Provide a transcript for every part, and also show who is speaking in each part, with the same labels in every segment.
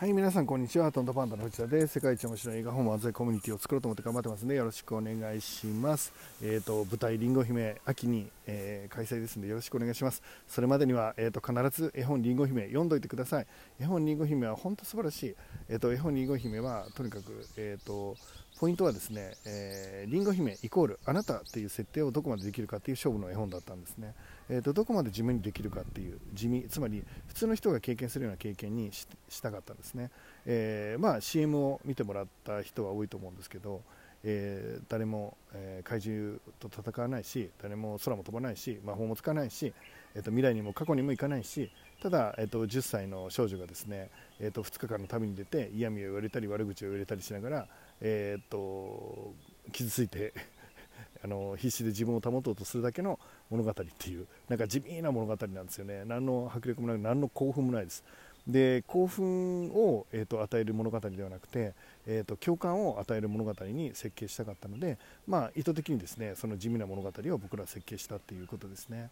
Speaker 1: はい皆さんこんにちは。トントパンダの藤田です。世界一面白い映画本漫才コミュニティを作ろうと思って頑張ってますのでよろしくお願いします。えっ、ー、と舞台りんご姫秋に、えー、開催ですのでよろしくお願いします。それまでにはえ、ー、と必ず絵本りんご姫読んどいてください。絵本りんご姫は本当素晴らしい。えっ、と絵本りんご姫はとにかくえっ、とポイントはですね、えー、リンゴ姫イコールあなたっていう設定をどこまでできるかっていう勝負の絵本だったんですね、えーと、どこまで自分にできるかっていう地味つまり普通の人が経験するような経験にしたかったんですね、えー、まあ、CM を見てもらった人は多いと思うんですけど、えー、誰も、え怪獣と戦わないし誰も空も飛ばないし魔法も使わないし、えーと、未来にも過去にも行かないしただ、えーと、10歳の少女がですね、えーと、2日間の旅に出て嫌味を言われたり悪口を言われたりしながら、えー、と傷ついて あの必死で自分を保とうとするだけの物語っていうなんか地味な物語なんですよね。何の迫力もなく何の興奮もないです。で興奮を、えーと、与える物語ではなくて、えーと、共感を与える物語に設計したかったので、まあ、意図的にですねその地味な物語を僕ら設計したっていうことですね。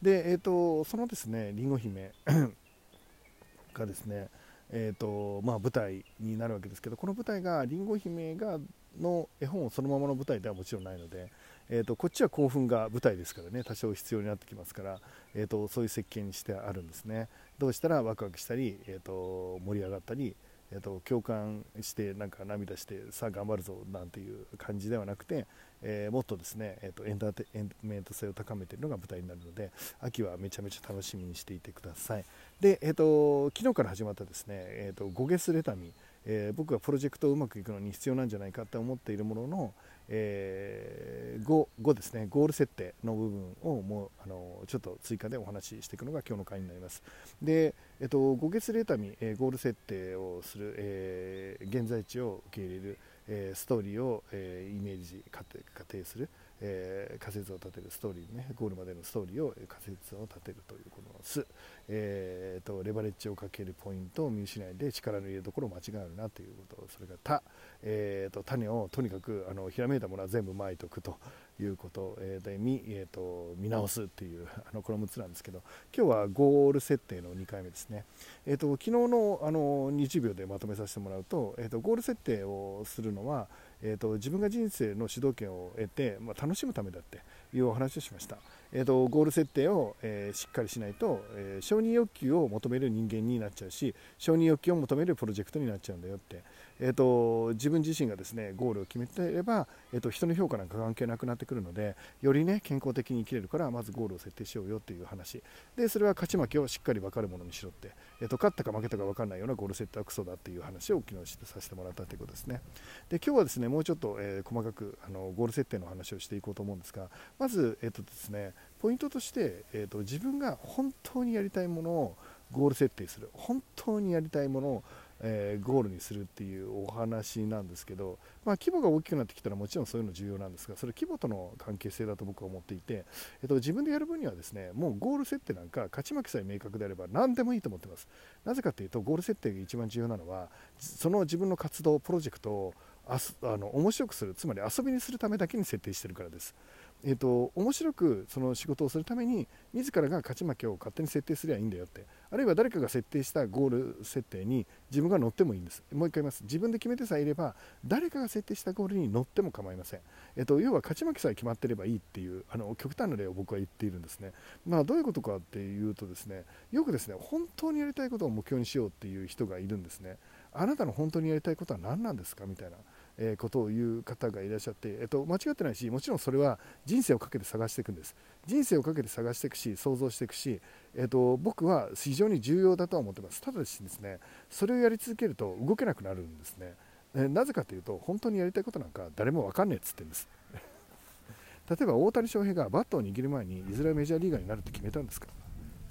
Speaker 1: で、えーと、そのですねりんご姫 がですねえーとまあ、舞台になるわけですけどこの舞台がりんご姫がの絵本をそのままの舞台ではもちろんないので、えーと、こっちは興奮が舞台ですからね。多少必要になってきますから、えーと、そういう設計にしてあるんですね。どうしたらワクワクしたり、えーと盛り上がったりえーと、共感してなんか涙してさあ頑張るぞなんていう感じではなくて、えー、もっとですね、えーと、エンターテインメント性を高めているのが舞台になるので秋はめちゃめちゃ楽しみにしていてください。で、えーと、昨日から始まったですね、えー、と5月レタミ、えー、僕がプロジェクトをうまくいくのに必要なんじゃないかって思っているものの、えー、5, 5ですね。ゴール設定の部分をもうあのちょっと追加でお話ししていくのが今日の回になります。で、えっと、5月レータに、えー、ゴール設定をする、えー、現在地を受け入れる、えー、ストーリーを、えー、イメージ仮定する、えー、仮説を立てるストーリーねゴールまでのストーリーを仮説を立てるというこの「す」えーと、レバレッジをかけるポイントを見失いで力の入れどころを間違えるなということ。それから「た」えーと、種をとにかくあのひらめいたものは全部まいとくと。いうこと、で見,、えーと、見直すっていう あのこの6つなんですけど今日はゴール設定の2回目ですね、えー、と昨日のあの20秒でまとめさせてもらうと,、えー、とゴール設定をするのはえーと、自分が人生の主導権を得て、まあ、楽しむためだっていうお話をしました、えーと、ゴール設定を、えー、しっかりしないと、えー、承認欲求を求める人間になっちゃうし承認欲求を求めるプロジェクトになっちゃうんだよって、えーと、自分自身がですねゴールを決めていれば、えー、と人の評価なんか関係なくなってくるのでよりね健康的に生きれるからまずゴールを設定しようよっていう話。でそれは勝ち負けをしっかり分かるものにしろって、えー、と勝ったか負けたか分かんないようなゴール設定はクソだっていう話を昨日させてもらったということですね。で今日はですねもうちょっと、えー、細かくあのゴール設定の話をしていこうと思うんですがまず、えーとですね、ポイントとして、えーと、自分が本当にやりたいものをゴール設定する。本当にやりたいものを、えー、ゴールにするっていうお話なんですけど、まあ、規模が大きくなってきたらもちろんそういうの重要なんですがそれ規模との関係性だと僕は思っていて、えっと、自分でやる分にはですねもうゴール設定なんか勝ち負けさえ明確であれば何でもいいと思ってます。なぜかというとゴール設定が一番重要なのはその自分の活動プロジェクトをああの面白くするつまり遊びにするためだけに設定してるからです。えーと、面白くその仕事をするために自らが勝ち負けを勝手に設定すればいいんだよって。あるいは誰かが設定したゴール設定に自分が乗ってもいいんです。もう一回言います。自分で決めてさえいれば誰かが設定したゴールに乗っても構いません、えーと、要は勝ち負けさえ決まってればいいっていうあの極端な例を僕は言っているんですね、まあ、どういうことかっていうとですねよくですね本当にやりたいことを目標にしようっていう人がいるんですね。あなたの本当にやりたいことは何なんですか？みたいな。えことを言う方がいらっしゃって、えっと、間違ってないしもちろんそれは人生をかけて探していくんです。人生をかけて探していくし想像していくし、えっと、僕は非常に重要だとは思ってます。ただしですねそれをやり続けると動けなくなるんですね、えなぜかというと本当にやりたいことなんか誰も分かんねえっつってんです。例えば大谷翔平がバットを握る前にいずれメジャーリーガーになるって決めたんですか。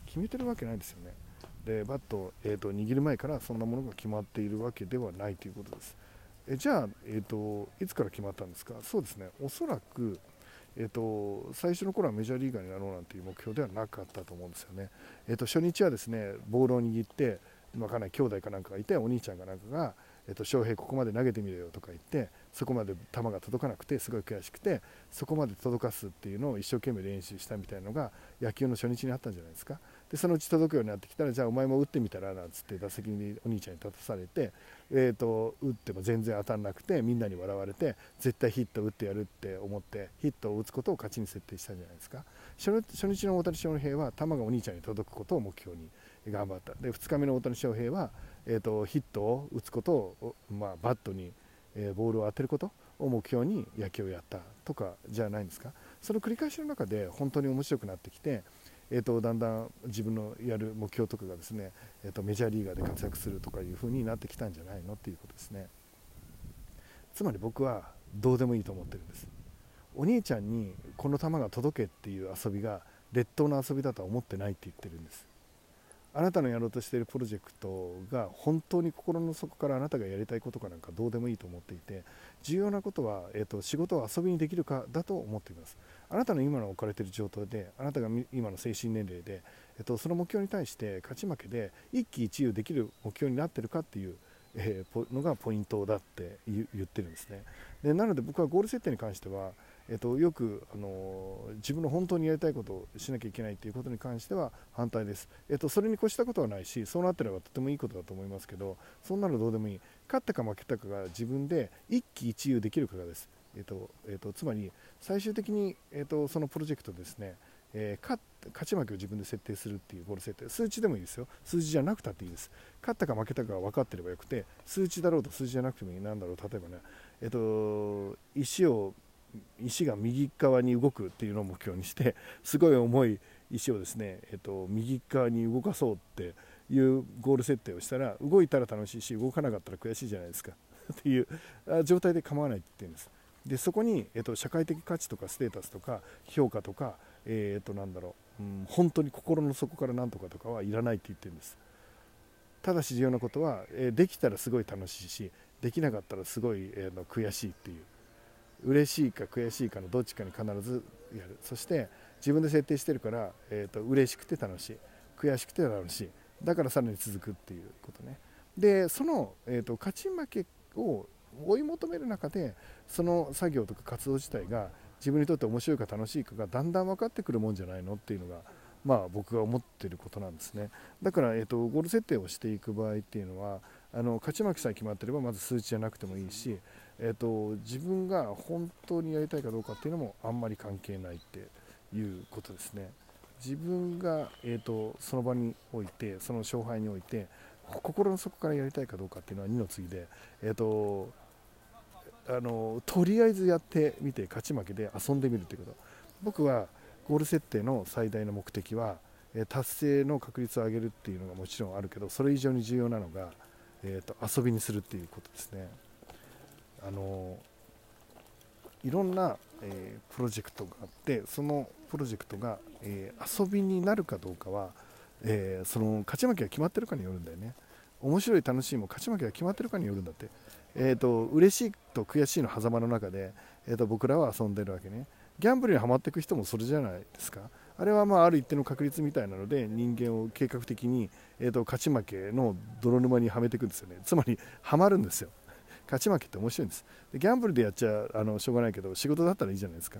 Speaker 1: 決めてるわけないですよね。でバットを、えーと握る前からそんなものが決まっているわけではないということです。えじゃあ、えーと、いつから決まったんですか、そうですね、おそらく、えーと、最初の頃はメジャーリーガーになろうなんていう目標ではなかったと思うんですよね。えーと、初日はですねボールを握って、まあ、かなり兄弟かなんかがいて、お兄ちゃんかなんかが、えー、と翔平、ここまで投げてみろよとか言って、そこまで球が届かなくて、すごい悔しくて、そこまで届かすっていうのを一生懸命練習したみたいなのが野球の初日にあったんじゃないですか。でそのうち届くようになってきたらじゃあお前も打ってみたらなんつって打席にお兄ちゃんに立たされて、えーと、打っても全然当たらなくてみんなに笑われて絶対ヒット打ってやるって思ってヒットを打つことを勝ちに設定したじゃないですか。初日の大谷翔平は球がお兄ちゃんに届くことを目標に頑張った。で2日目の大谷翔平は、えーと、ヒットを打つことを、まあ、バットに、えー、ボールを当てることを目標に野球をやったとかじゃないんですか。その繰り返しの中で本当に面白くなってきてえーと、だんだん自分のやる目標とかがですね、えーと、メジャーリーガーで活躍するとかいうふうになってきたんじゃないのっていうことですね。つまり僕はどうでもいいと思ってるんです。お兄ちゃんにこの球が届けっていう遊びが劣等の遊びだとは思ってないって言ってるんです。あなたのやろうとしているプロジェクトが本当に心の底からあなたがやりたいことかなんかどうでもいいと思っていて重要なことは、えーと仕事を遊びにできるかだと思っています。あなたの今の置かれている状態であなたが今の精神年齢で、えっと、その目標に対して勝ち負けで一喜一憂できる目標になっているかっていう、えー、のがポイントだって言ってるんですね。でなので僕はゴール設定に関しては、えっと、よく、あの自分の本当にやりたいことをしなきゃいけないということに関しては反対です、えっと、それに越したことはないしそうなってればとてもいいことだと思いますけどそんなのどうでもいい。勝ったか負けたかが自分で一喜一憂できるかがです。えーとえーと、つまり最終的に、えーと、そのプロジェクトですね、えー、勝勝ち負けを自分で設定するっていうゴール設定。数値でもいいですよ。数字じゃなくたっていいです。勝ったか負けたかが分かってればよくて数値だろうと数字じゃなくてもいい。なんだろう例えばね、えーと、石を石が右側に動くっていうのを目標にして すごい重い石をですね、えー、と右側に動かそうっていうゴール設定をしたら動いたら楽しいし動かなかったら悔しいじゃないですか。っていう状態で構わないって言うんです。でそこに、えーと、社会的価値とかステータスとか評価とか、えー、となんだろう、うん、本当に心の底から何とかとかはいらないって言ってるんです。ただし重要なことは、えー、できたらすごい楽しいしできなかったらすごい、えー、の悔しいっていう。嬉しいか悔しいかのどっちかに必ずやる。そして自分で設定してるから、えーと、嬉しくて楽しい。悔しくて楽しい。だからさらに続くっていうことね。でその、えーと勝ち負けを追い求める中でその作業とか活動自体が自分にとって面白いか楽しいかがだんだん分かってくるもんじゃないのっていうのが、まあ、僕が思ってることなんですね。だから、えーと、ゴール設定をしていく場合っていうのはあの勝ち負けさえ決まってればまず数値じゃなくてもいいし、えーと、自分が本当にやりたいかどうかっていうのもあんまり関係ないっていうことですね。自分が、えーとその場においてその勝敗において心の底からやりたいかどうかっていうのは2の次で、えーと、あのとりあえずやってみて勝ち負けで遊んでみるということ。僕はゴール設定の最大の目的は達成の確率を上げるっていうのがもちろんあるけどそれ以上に重要なのが、えーと、遊びにするっていうことですね。あのいろんな、えー、プロジェクトがあってそのプロジェクトが、えー、遊びになるかどうかはえー、その勝ち負けが決まってるかによるんだよね。面白い楽しいも勝ち負けが決まってるかによるんだって、えーと、嬉しいと悔しいの狭間の中で、えーと、僕らは遊んでるわけね。ギャンブルにはまっていく人もそれじゃないですか。あれはまあある一定の確率みたいなので人間を計画的に、えーと、勝ち負けの泥沼にはめていくんですよね。つまりはまるんですよ。勝ち負けって面白いんです。でギャンブルでやっちゃあのしょうがないけど仕事だったらいいじゃないですか。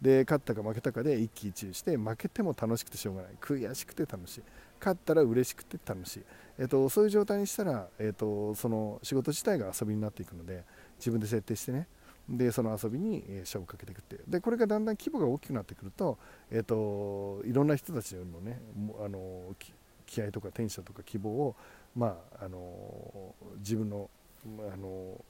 Speaker 1: で勝ったか負けたかで一喜一憂して負けても楽しくてしょうがない。悔しくて楽しい。勝ったら嬉しくて楽しい、えーと、そういう状態にしたら、えーと、その仕事自体が遊びになっていくので自分で設定してね。でその遊びに勝負かけていくってでこれがだんだん規模が大きくなってくると,、えーと、いろんな人たちのねあの気合とかテンションとか希望を、まあ、あの自分のあの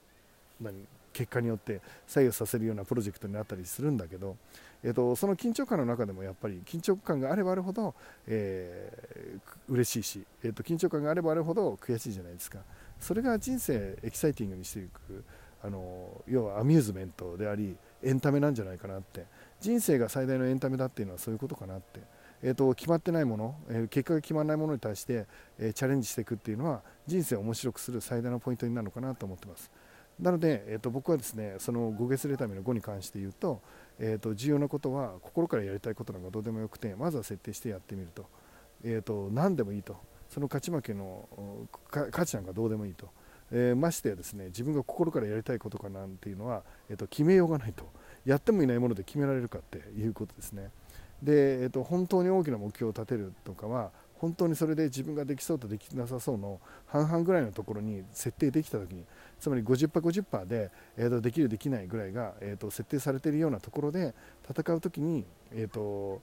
Speaker 1: 何結果によって左右させるようなプロジェクトになったりするんだけど、えーと、その緊張感の中でもやっぱり緊張感があればあるほど、えー、嬉しいし、えーと、緊張感があればあるほど悔しいじゃないですか。それが人生エキサイティングにしていくあの要はアミューズメントでありエンタメなんじゃないかなって。人生が最大のエンタメだっていうのはそういうことかなって、えーと、決まってないもの、えー、結果が決まらないものに対して、えー、チャレンジしていくっていうのは人生を面白くする最大のポイントになるのかなと思ってます。なので、えーと、僕はですねその5月レタミの5に関して言うと,、えーと、重要なことは心からやりたいことなんかどうでもよくてまずは設定してやってみると,、えーと、何でもいいと。その勝ち負けの価値なんかどうでもいいと、えー、ましてやですね自分が心からやりたいことかなんていうのは、えー、と決めようがないと。やってもいないもので決められるかっていうことですね。で、えっ、と本当に大きな目標を立てるとかは本当にそれで自分ができそうとできなさそうの半々ぐらいのところに設定できた時につまり 50%50% で、えー、とできるできないぐらいが、えー、と設定されているようなところで戦う時に、えー、と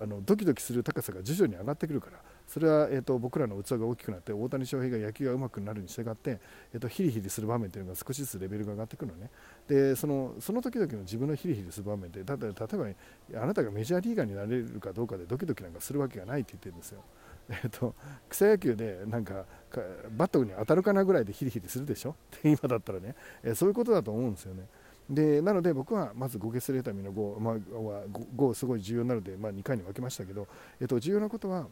Speaker 1: あのドキドキする高さが徐々に上がってくるからそれは、えーと、僕らの器が大きくなって大谷翔平が野球が上手くなるに従って、えーと、ヒリヒリする場面というのが少しずつレベルが上がってくるのねでそのその時々の自分のヒリヒリする場面で例えば、ね、あなたがメジャーリーガーになれるかどうかでドキドキなんかするわけがないって言ってるんですよ。えーと、草野球でなんかバットに当たるかなぐらいでヒリヒリするでしょ？今だったらね、えー、そういうことだと思うんですよね。でなので僕はまず5ゲスレータミの5、まあ、5すごい重要なので、まあ、2回に分けましたけど、えー、と重要なことは、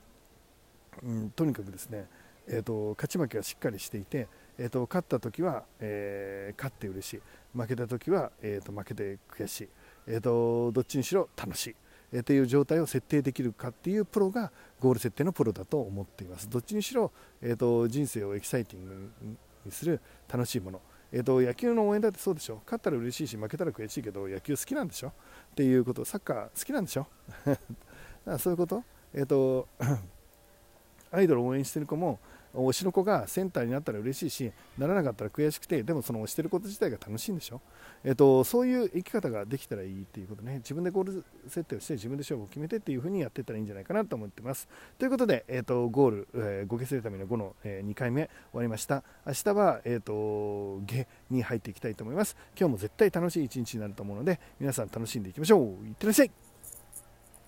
Speaker 1: うん、とにかくですね、えー、と勝ち負けがしっかりしていて、えー、と勝った時は、えー、勝って嬉しい。負けた時は、えー、と負けて悔しい、えー、とどっちにしろ楽しい。えという状態を設定できるかっていうプロがゴール設定のプロだと思っています。どっちにしろ、えーと、人生をエキサイティングにする楽しいもの、えーと、野球の応援だってそうでしょ。勝ったら嬉しいし負けたら悔しいけど野球好きなんでしょ。っていうこと。サッカー好きなんでしょだからそういうこと,、えーとアイドルを応援してる子も推しの子がセンターになったら嬉しいしならなかったら悔しくてでもその推してること自体が楽しいんでしょ、えーと、そういう生き方ができたらいいっていうことね。自分でゴール設定をして自分で勝負を決めてっていう風にやっていったらいいんじゃないかなと思ってます。ということで、えーと、ゴール、えー、5消すための5の、えー、2回目終わりました。明日は、えーと、下に入っていきたいと思います。今日も絶対楽しい一日になると思うので皆さん楽しんでいきましょう。いってらっしゃい。